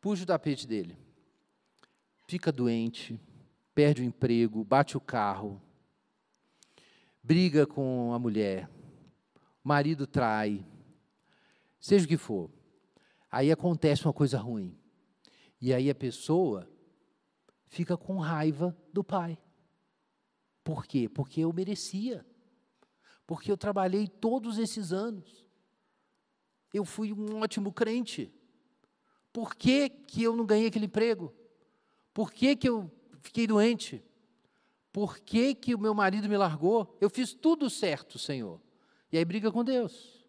puxa o tapete dele. Fica doente, perde o emprego, bate o carro, briga com a mulher, o marido trai, seja o que for. Aí acontece uma coisa ruim. E aí a pessoa fica com raiva do pai. Por quê? Porque eu merecia. Porque eu trabalhei todos esses anos. Eu fui um ótimo crente. Por que, que eu não ganhei aquele emprego? Por que, que eu fiquei doente? Por que, que o meu marido me largou? Eu fiz tudo certo, Senhor. E aí briga com Deus.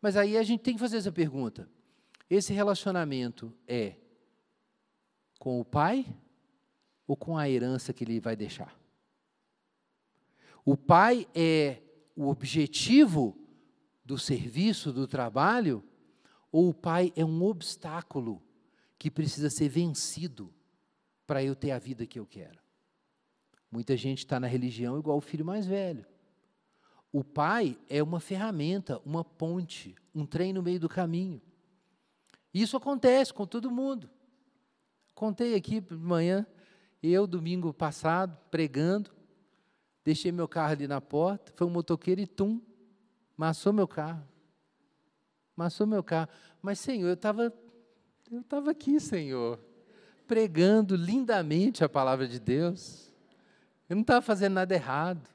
Mas aí a gente tem que fazer essa pergunta: esse relacionamento é com o pai ou com a herança que ele vai deixar? O pai é o objetivo do serviço, do trabalho, ou o pai é um obstáculo que precisa ser vencido para eu ter a vida que eu quero? Muita gente está na religião igual o filho mais velho. O pai é uma ferramenta, uma ponte, um trem no meio do caminho. Isso acontece com todo mundo. Contei aqui de manhã, eu, domingo passado, pregando, deixei meu carro ali na porta, foi um motoqueiro e tum, massou meu carro. Massou meu carro. Mas, Senhor, eu estava eu estava aqui, Senhor, pregando lindamente a palavra de Deus. Eu não estava fazendo nada errado.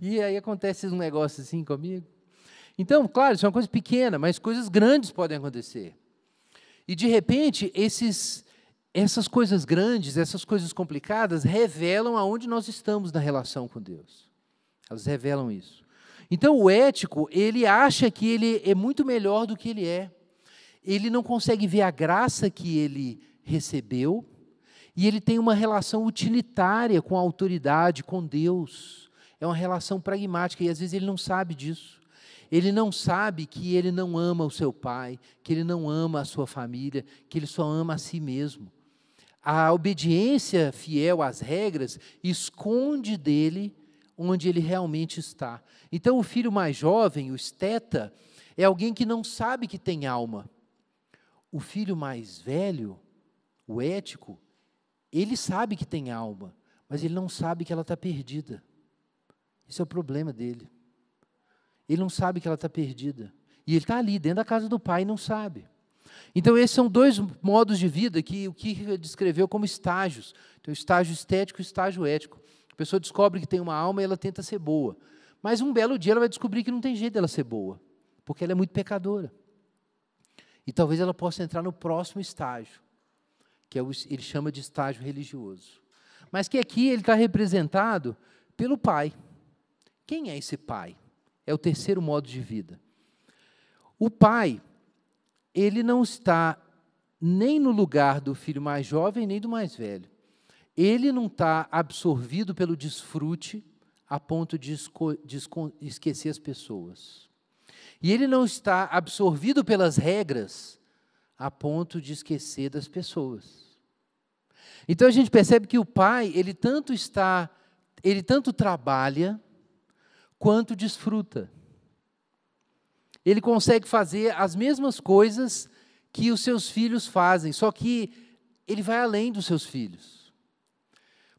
E aí acontece um negócio assim comigo. Então, claro, isso é uma coisa pequena, mas coisas grandes podem acontecer. E de repente, esses, essas coisas grandes, essas coisas complicadas, revelam aonde nós estamos na relação com Deus. Elas revelam isso. Então, o ético, ele acha que ele é muito melhor do que ele é. Ele não consegue ver a graça que ele recebeu, e ele tem uma relação utilitária com a autoridade, com Deus. É uma relação pragmática, e às vezes ele não sabe disso. Ele não sabe que ele não ama o seu pai, que ele não ama a sua família, que ele só ama a si mesmo. A obediência fiel às regras esconde dele onde ele realmente está. Então, o filho mais jovem, o esteta, é alguém que não sabe que tem alma. O filho mais velho, o ético, ele sabe que tem alma, mas ele não sabe que ela está perdida. Esse é o problema dele. Ele não sabe que ela está perdida. E ele está ali, dentro da casa do pai, e não sabe. Então, esses são dois modos de vida que o Kierkegaard descreveu como estágios. Então, estágio estético e estágio ético. A pessoa descobre que tem uma alma e ela tenta ser boa. Mas um belo dia ela vai descobrir que não tem jeito dela ser boa, porque ela é muito pecadora. E talvez ela possa entrar no próximo estágio, que é o, ele chama de estágio religioso. Mas que aqui ele está representado pelo pai. Quem é esse pai? É o terceiro modo de vida. O pai, ele não está nem no lugar do filho mais jovem, nem do mais velho. Ele não está absorvido pelo desfrute a ponto de, de esquecer as pessoas. E ele não está absorvido pelas regras a ponto de esquecer das pessoas. Então a gente percebe que o pai, ele tanto está, ele tanto trabalha quanto desfruta. Ele consegue fazer as mesmas coisas que os seus filhos fazem, só que ele vai além dos seus filhos.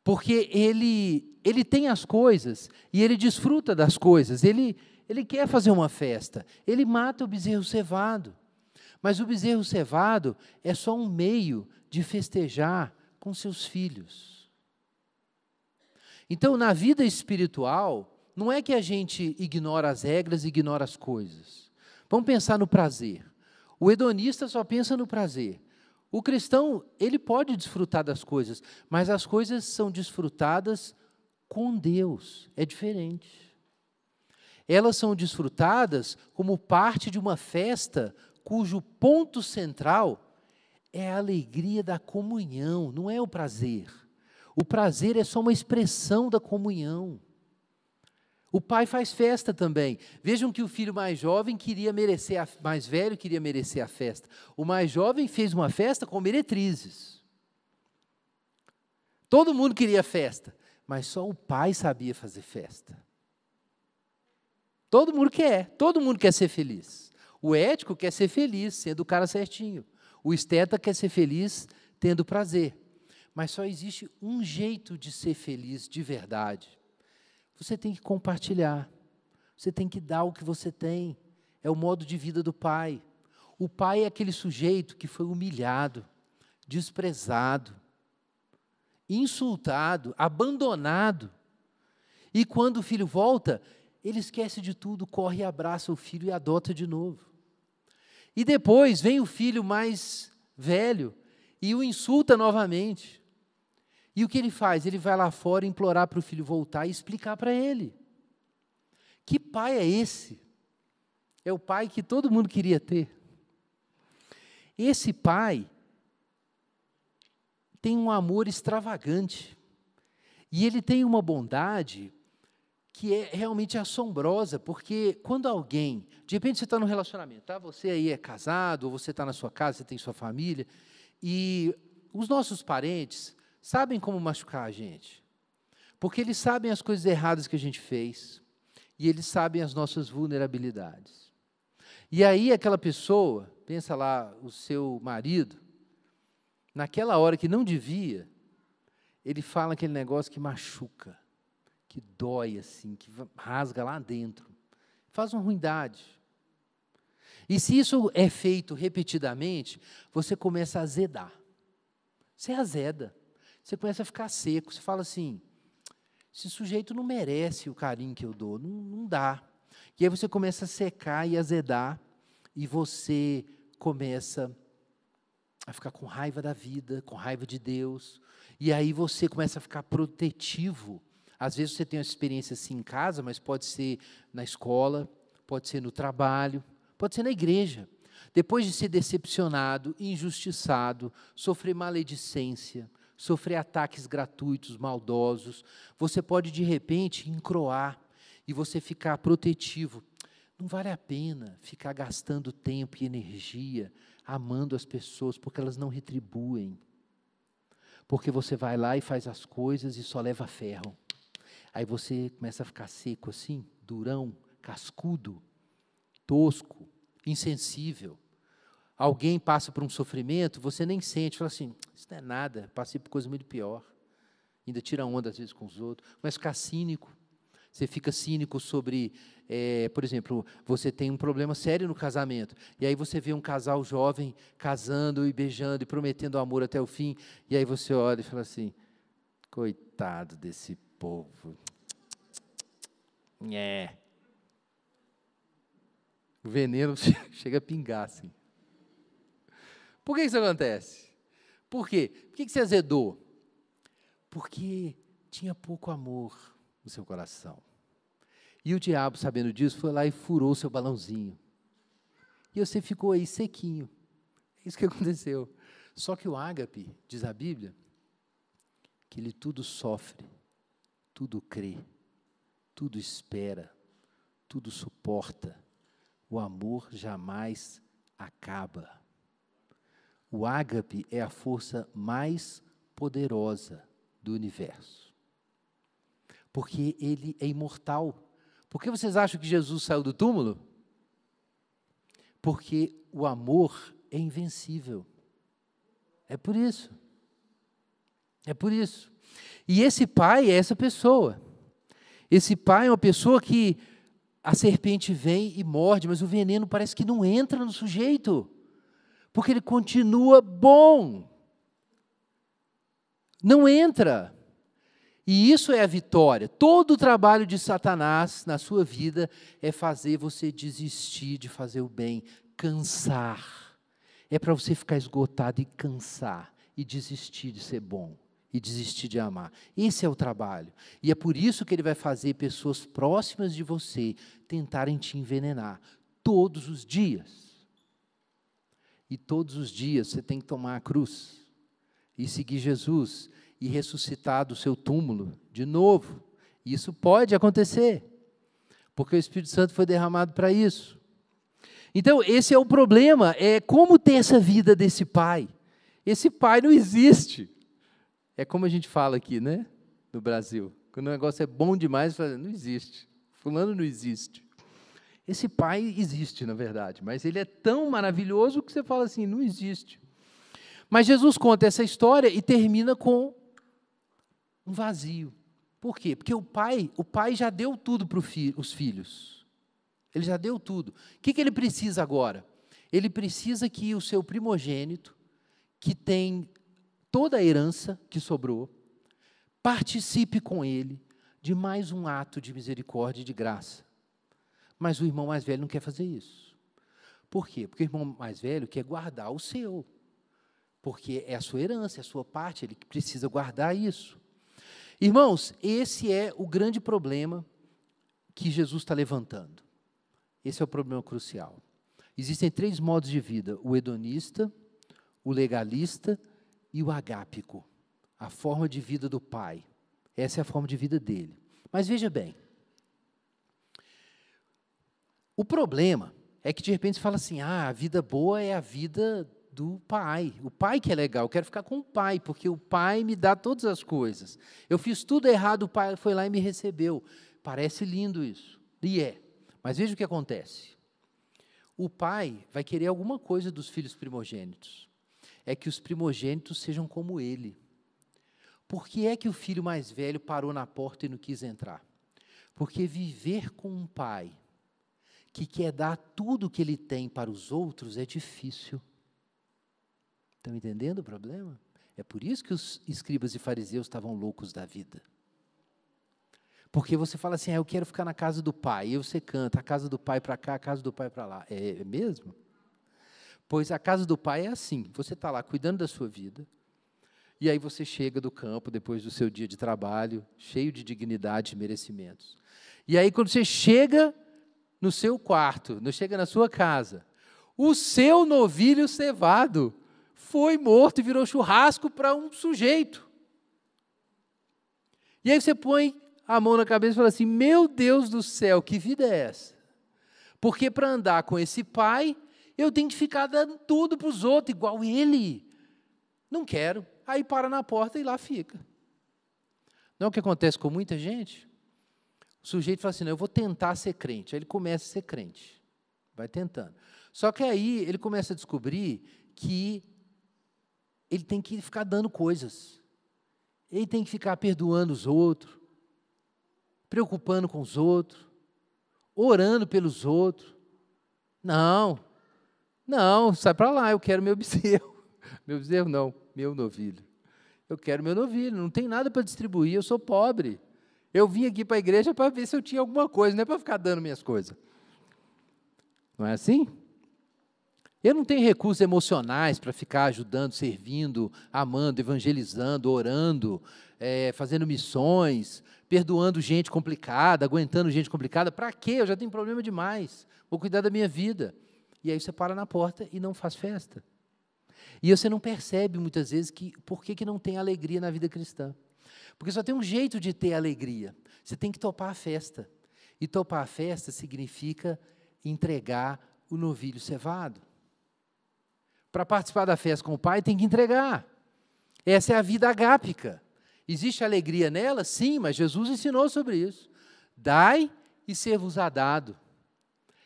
Porque ele ele tem as coisas e ele desfruta das coisas. Ele ele quer fazer uma festa. Ele mata o bezerro cevado. Mas o bezerro cevado é só um meio de festejar com seus filhos. Então, na vida espiritual, não é que a gente ignora as regras, ignora as coisas. Vamos pensar no prazer. O hedonista só pensa no prazer. O cristão, ele pode desfrutar das coisas, mas as coisas são desfrutadas com Deus. É diferente elas são desfrutadas como parte de uma festa cujo ponto central é a alegria da comunhão, não é o prazer. O prazer é só uma expressão da comunhão. O pai faz festa também. Vejam que o filho mais jovem queria merecer, a, mais velho queria merecer a festa. O mais jovem fez uma festa com meretrizes. Todo mundo queria festa, mas só o pai sabia fazer festa. Todo mundo quer, todo mundo quer ser feliz. O ético quer ser feliz, sendo o cara certinho. O esteta quer ser feliz, tendo prazer. Mas só existe um jeito de ser feliz de verdade. Você tem que compartilhar. Você tem que dar o que você tem. É o modo de vida do pai. O pai é aquele sujeito que foi humilhado, desprezado, insultado, abandonado. E quando o filho volta, ele esquece de tudo, corre e abraça o filho e adota de novo. E depois vem o filho mais velho e o insulta novamente. E o que ele faz? Ele vai lá fora implorar para o filho voltar e explicar para ele. Que pai é esse? É o pai que todo mundo queria ter. Esse pai tem um amor extravagante. E ele tem uma bondade que é realmente assombrosa, porque quando alguém, de repente você está no relacionamento, tá? Você aí é casado, ou você está na sua casa, você tem sua família, e os nossos parentes sabem como machucar a gente, porque eles sabem as coisas erradas que a gente fez, e eles sabem as nossas vulnerabilidades. E aí aquela pessoa, pensa lá, o seu marido, naquela hora que não devia, ele fala aquele negócio que machuca que dói assim, que rasga lá dentro. Faz uma ruindade. E se isso é feito repetidamente, você começa a azedar. Você azeda. Você começa a ficar seco. Você fala assim: esse sujeito não merece o carinho que eu dou. Não, não dá. E aí você começa a secar e azedar. E você começa a ficar com raiva da vida, com raiva de Deus. E aí você começa a ficar protetivo às vezes você tem uma experiência assim em casa, mas pode ser na escola, pode ser no trabalho, pode ser na igreja. Depois de ser decepcionado, injustiçado, sofrer maledicência, sofrer ataques gratuitos, maldosos, você pode de repente encroar e você ficar protetivo. Não vale a pena ficar gastando tempo e energia amando as pessoas porque elas não retribuem. Porque você vai lá e faz as coisas e só leva ferro. Aí você começa a ficar seco assim, durão, cascudo, tosco, insensível. Alguém passa por um sofrimento, você nem sente, fala assim: isso não é nada, passei por coisa muito pior. Ainda tira onda às vezes com os outros, mas ficar cínico. Você fica cínico sobre, é, por exemplo, você tem um problema sério no casamento, e aí você vê um casal jovem casando e beijando e prometendo amor até o fim, e aí você olha e fala assim: coitado desse povo. É. O veneno chega a pingar assim. Por que isso acontece? Por quê? Por que você azedou? Porque tinha pouco amor no seu coração. E o diabo, sabendo disso, foi lá e furou seu balãozinho. E você ficou aí sequinho. É isso que aconteceu. Só que o ágape, diz a Bíblia, que ele tudo sofre, tudo crê, tudo espera, tudo suporta. O amor jamais acaba. O ágape é a força mais poderosa do universo porque ele é imortal. Por que vocês acham que Jesus saiu do túmulo? Porque o amor é invencível. É por isso. É por isso. E esse pai é essa pessoa. Esse pai é uma pessoa que a serpente vem e morde, mas o veneno parece que não entra no sujeito, porque ele continua bom. Não entra. E isso é a vitória. Todo o trabalho de Satanás na sua vida é fazer você desistir de fazer o bem, cansar. É para você ficar esgotado e cansar e desistir de ser bom e desistir de amar. Esse é o trabalho. E é por isso que ele vai fazer pessoas próximas de você tentarem te envenenar todos os dias. E todos os dias você tem que tomar a cruz e seguir Jesus e ressuscitar do seu túmulo de novo. Isso pode acontecer, porque o Espírito Santo foi derramado para isso. Então, esse é o problema, é como ter essa vida desse pai. Esse pai não existe. É como a gente fala aqui, né? No Brasil. Quando o negócio é bom demais, fala, não existe. Fulano não existe. Esse pai existe, na verdade, mas ele é tão maravilhoso que você fala assim, não existe. Mas Jesus conta essa história e termina com um vazio. Por quê? Porque o pai, o pai já deu tudo para fi, os filhos. Ele já deu tudo. O que, que ele precisa agora? Ele precisa que o seu primogênito, que tem toda a herança que sobrou, participe com ele de mais um ato de misericórdia e de graça. Mas o irmão mais velho não quer fazer isso. Por quê? Porque o irmão mais velho quer guardar o seu. Porque é a sua herança, é a sua parte, ele precisa guardar isso. Irmãos, esse é o grande problema que Jesus está levantando. Esse é o problema crucial. Existem três modos de vida: o hedonista, o legalista e o agápico. A forma de vida do Pai. Essa é a forma de vida dele. Mas veja bem. O problema é que de repente você fala assim: ah, a vida boa é a vida do pai. O pai que é legal, eu quero ficar com o pai, porque o pai me dá todas as coisas. Eu fiz tudo errado, o pai foi lá e me recebeu. Parece lindo isso. E é. Mas veja o que acontece. O pai vai querer alguma coisa dos filhos primogênitos. É que os primogênitos sejam como ele. Por que é que o filho mais velho parou na porta e não quis entrar? Porque viver com um pai que quer dar tudo o que ele tem para os outros é difícil. Estão entendendo o problema? É por isso que os escribas e fariseus estavam loucos da vida. Porque você fala assim, ah, eu quero ficar na casa do pai, e você canta, a casa do pai para cá, a casa do pai para lá. É, é mesmo? Pois a casa do pai é assim: você está lá cuidando da sua vida, e aí você chega do campo depois do seu dia de trabalho, cheio de dignidade e merecimentos. E aí, quando você chega no seu quarto, não chega na sua casa, o seu novilho cevado foi morto e virou churrasco para um sujeito. E aí você põe a mão na cabeça e fala assim: Meu Deus do céu, que vida é essa? Porque para andar com esse pai, eu tenho que ficar dando tudo para os outros, igual ele. Não quero. Aí para na porta e lá fica. Não é o que acontece com muita gente? O sujeito fala assim: não, eu vou tentar ser crente. Aí ele começa a ser crente. Vai tentando. Só que aí ele começa a descobrir que ele tem que ficar dando coisas. Ele tem que ficar perdoando os outros. preocupando com os outros, orando pelos outros. Não, não, sai para lá, eu quero meu bezerro. Meu bezerro não, meu novilho. Eu quero meu novilho, não tem nada para distribuir, eu sou pobre. Eu vim aqui para a igreja para ver se eu tinha alguma coisa, não é para ficar dando minhas coisas. Não é assim? Eu não tenho recursos emocionais para ficar ajudando, servindo, amando, evangelizando, orando, é, fazendo missões, perdoando gente complicada, aguentando gente complicada. Para quê? Eu já tenho problema demais. Vou cuidar da minha vida. E aí você para na porta e não faz festa. E você não percebe muitas vezes que por que, que não tem alegria na vida cristã. Porque só tem um jeito de ter alegria. Você tem que topar a festa. E topar a festa significa entregar o novilho cevado. Para participar da festa com o pai, tem que entregar. Essa é a vida agápica. Existe alegria nela? Sim, mas Jesus ensinou sobre isso. Dai e ser-vos-á dado.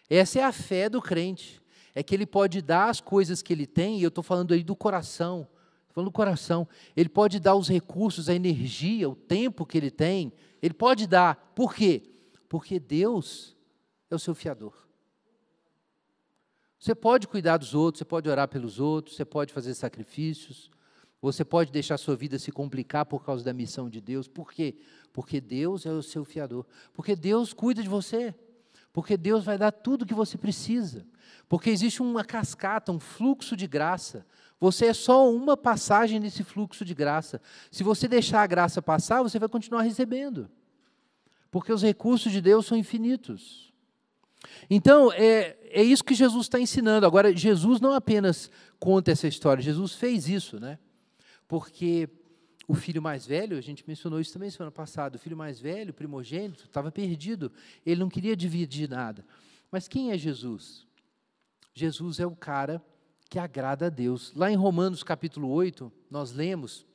Essa é a fé do crente. É que ele pode dar as coisas que ele tem, e eu estou falando aí do coração. Falando do coração. Ele pode dar os recursos, a energia, o tempo que ele tem. Ele pode dar. Por quê? Porque Deus é o seu fiador. Você pode cuidar dos outros, você pode orar pelos outros, você pode fazer sacrifícios, você pode deixar sua vida se complicar por causa da missão de Deus. Por quê? Porque Deus é o seu fiador. Porque Deus cuida de você. Porque Deus vai dar tudo o que você precisa. Porque existe uma cascata, um fluxo de graça. Você é só uma passagem nesse fluxo de graça. Se você deixar a graça passar, você vai continuar recebendo. Porque os recursos de Deus são infinitos. Então, é, é isso que Jesus está ensinando. Agora, Jesus não apenas conta essa história, Jesus fez isso, né? Porque o filho mais velho, a gente mencionou isso também semana passada, o filho mais velho, primogênito, estava perdido, ele não queria dividir nada. Mas quem é Jesus? Jesus é o cara que agrada a Deus. Lá em Romanos capítulo 8, nós lemos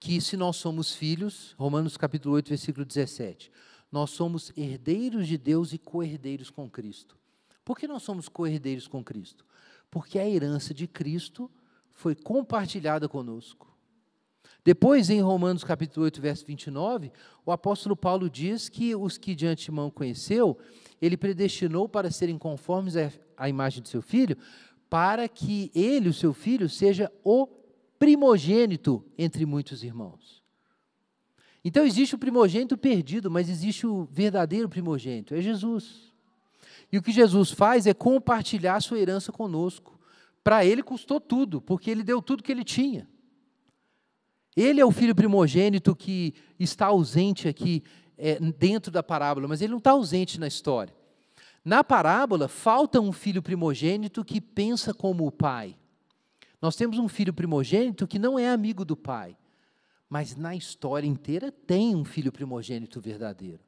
que se nós somos filhos, Romanos capítulo 8, versículo 17, nós somos herdeiros de Deus e co-herdeiros com Cristo. Por que nós somos co-herdeiros com Cristo? Porque a herança de Cristo foi compartilhada conosco. Depois, em Romanos capítulo 8, verso 29, o apóstolo Paulo diz que os que de antemão conheceu, ele predestinou para serem conformes à imagem de seu filho, para que ele, o seu filho, seja o primogênito entre muitos irmãos. Então existe o primogênito perdido, mas existe o verdadeiro primogênito, é Jesus. E o que Jesus faz é compartilhar sua herança conosco. Para ele custou tudo, porque ele deu tudo que ele tinha. Ele é o filho primogênito que está ausente aqui é, dentro da parábola, mas ele não está ausente na história. Na parábola, falta um filho primogênito que pensa como o pai. Nós temos um filho primogênito que não é amigo do pai mas na história inteira tem um filho primogênito verdadeiro.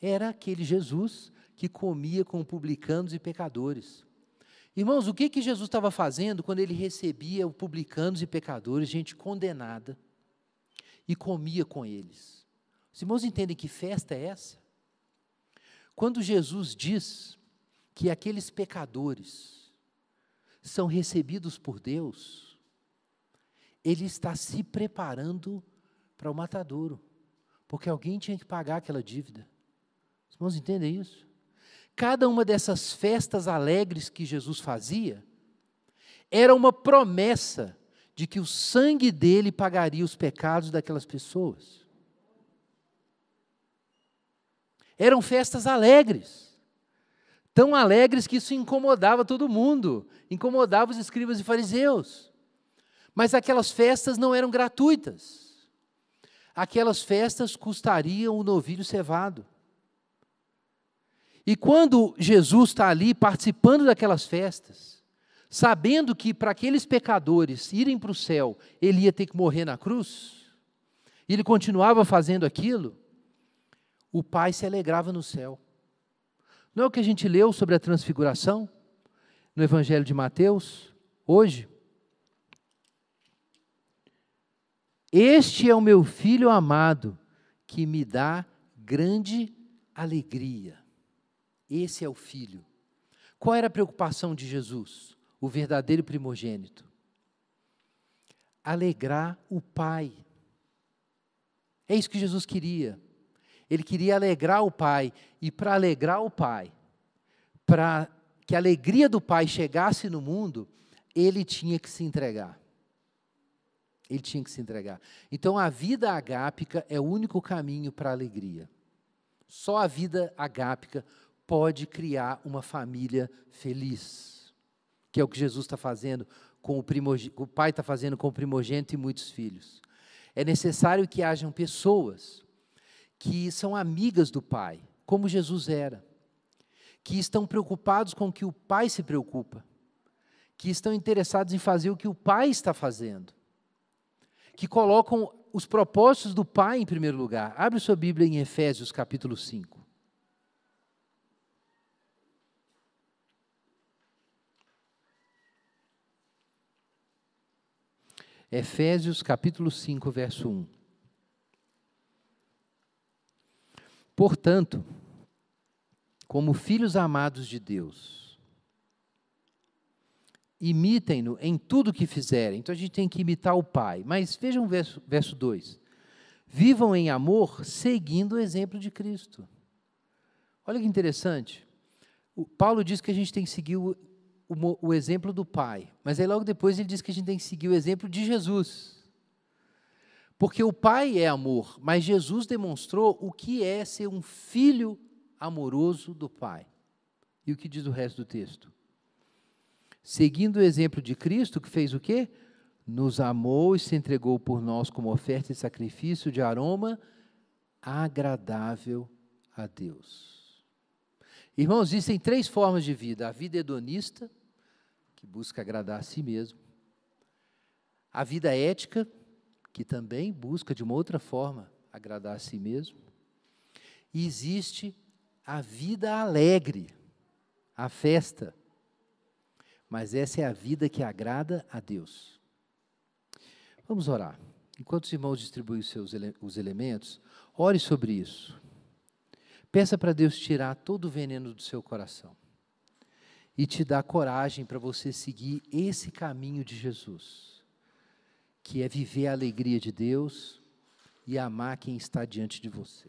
Era aquele Jesus que comia com publicanos e pecadores. Irmãos, o que, que Jesus estava fazendo quando ele recebia publicanos e pecadores, gente condenada, e comia com eles? Os irmãos entendem que festa é essa? Quando Jesus diz que aqueles pecadores são recebidos por Deus, ele está se preparando para o matadouro, porque alguém tinha que pagar aquela dívida. Os irmãos entendem isso? Cada uma dessas festas alegres que Jesus fazia era uma promessa de que o sangue dele pagaria os pecados daquelas pessoas. Eram festas alegres. Tão alegres que isso incomodava todo mundo, incomodava os escribas e fariseus. Mas aquelas festas não eram gratuitas. Aquelas festas custariam o novilho cevado. E quando Jesus está ali participando daquelas festas, sabendo que para aqueles pecadores irem para o céu, ele ia ter que morrer na cruz, e ele continuava fazendo aquilo, o Pai se alegrava no céu. Não é o que a gente leu sobre a transfiguração no Evangelho de Mateus, hoje? Este é o meu filho amado, que me dá grande alegria. Esse é o filho. Qual era a preocupação de Jesus, o verdadeiro primogênito? Alegrar o Pai. É isso que Jesus queria. Ele queria alegrar o pai, e para alegrar o pai, para que a alegria do pai chegasse no mundo, ele tinha que se entregar. Ele tinha que se entregar. Então a vida agápica é o único caminho para a alegria. Só a vida agápica pode criar uma família feliz, que é o que Jesus está fazendo com o primogênito, o pai está fazendo com o primogênito e muitos filhos. É necessário que hajam pessoas que são amigas do pai, como Jesus era, que estão preocupados com o que o pai se preocupa, que estão interessados em fazer o que o pai está fazendo, que colocam os propósitos do pai em primeiro lugar. Abre sua Bíblia em Efésios capítulo 5. Efésios capítulo 5, verso 1. Portanto, como filhos amados de Deus, imitem-no em tudo que fizerem. Então a gente tem que imitar o Pai. Mas vejam o verso, verso 2. Vivam em amor, seguindo o exemplo de Cristo. Olha que interessante. O Paulo diz que a gente tem que seguir o, o, o exemplo do Pai. Mas aí logo depois ele diz que a gente tem que seguir o exemplo de Jesus. Porque o Pai é amor, mas Jesus demonstrou o que é ser um filho amoroso do Pai. E o que diz o resto do texto? Seguindo o exemplo de Cristo, que fez o quê? Nos amou e se entregou por nós como oferta e sacrifício de aroma agradável a Deus. Irmãos, existem três formas de vida: a vida hedonista, que busca agradar a si mesmo, a vida ética, que também busca de uma outra forma agradar a si mesmo, e existe a vida alegre, a festa. Mas essa é a vida que agrada a Deus. Vamos orar. Enquanto os irmãos distribuem os seus ele os elementos, ore sobre isso. Peça para Deus tirar todo o veneno do seu coração e te dar coragem para você seguir esse caminho de Jesus, que é viver a alegria de Deus e amar quem está diante de você.